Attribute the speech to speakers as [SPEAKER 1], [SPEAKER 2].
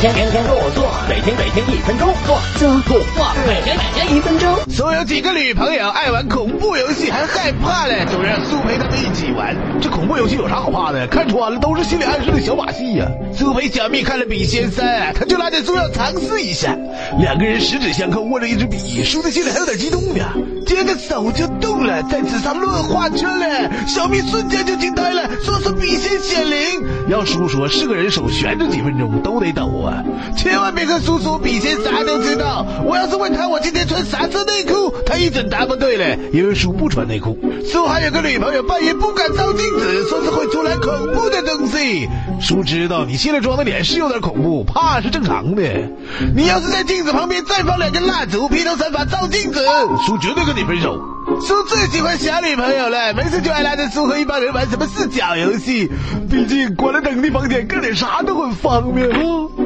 [SPEAKER 1] 天天天天做做，每天每天一分钟做做做，每天每天一分钟。
[SPEAKER 2] 所有几个女朋友爱玩恐怖游戏，还害怕嘞，总让苏培他们一起玩。这恐怖游戏有啥好怕的？看穿了都是心理暗示的小把戏呀。苏培小蜜看了笔仙三，他就拉着苏要尝试一下。两个人十指相扣，握着一支笔，叔的心里还有点激动呢。接着手就动了，在纸上乱画圈嘞。小蜜瞬间就惊呆了，说是笔仙显灵。要叔说是个人手悬着几分钟都得抖啊！千万别跟叔叔笔仙啥都知道。我要是问他我今天穿啥色内裤，他一准答不对嘞，因为叔不穿内裤。叔还有个女朋友，半夜不敢照镜子，说是会出来恐怖的东西。叔知道你卸了妆的脸是有点恐怖，怕是正常的。你要是在镜子旁边再放两根蜡烛，披头散发照镜子，叔绝对跟你分手。叔最喜欢小女朋友了，没事就爱拉着叔和一帮人玩什么视角游戏。毕竟关了灯的房间干点啥都很方便哦。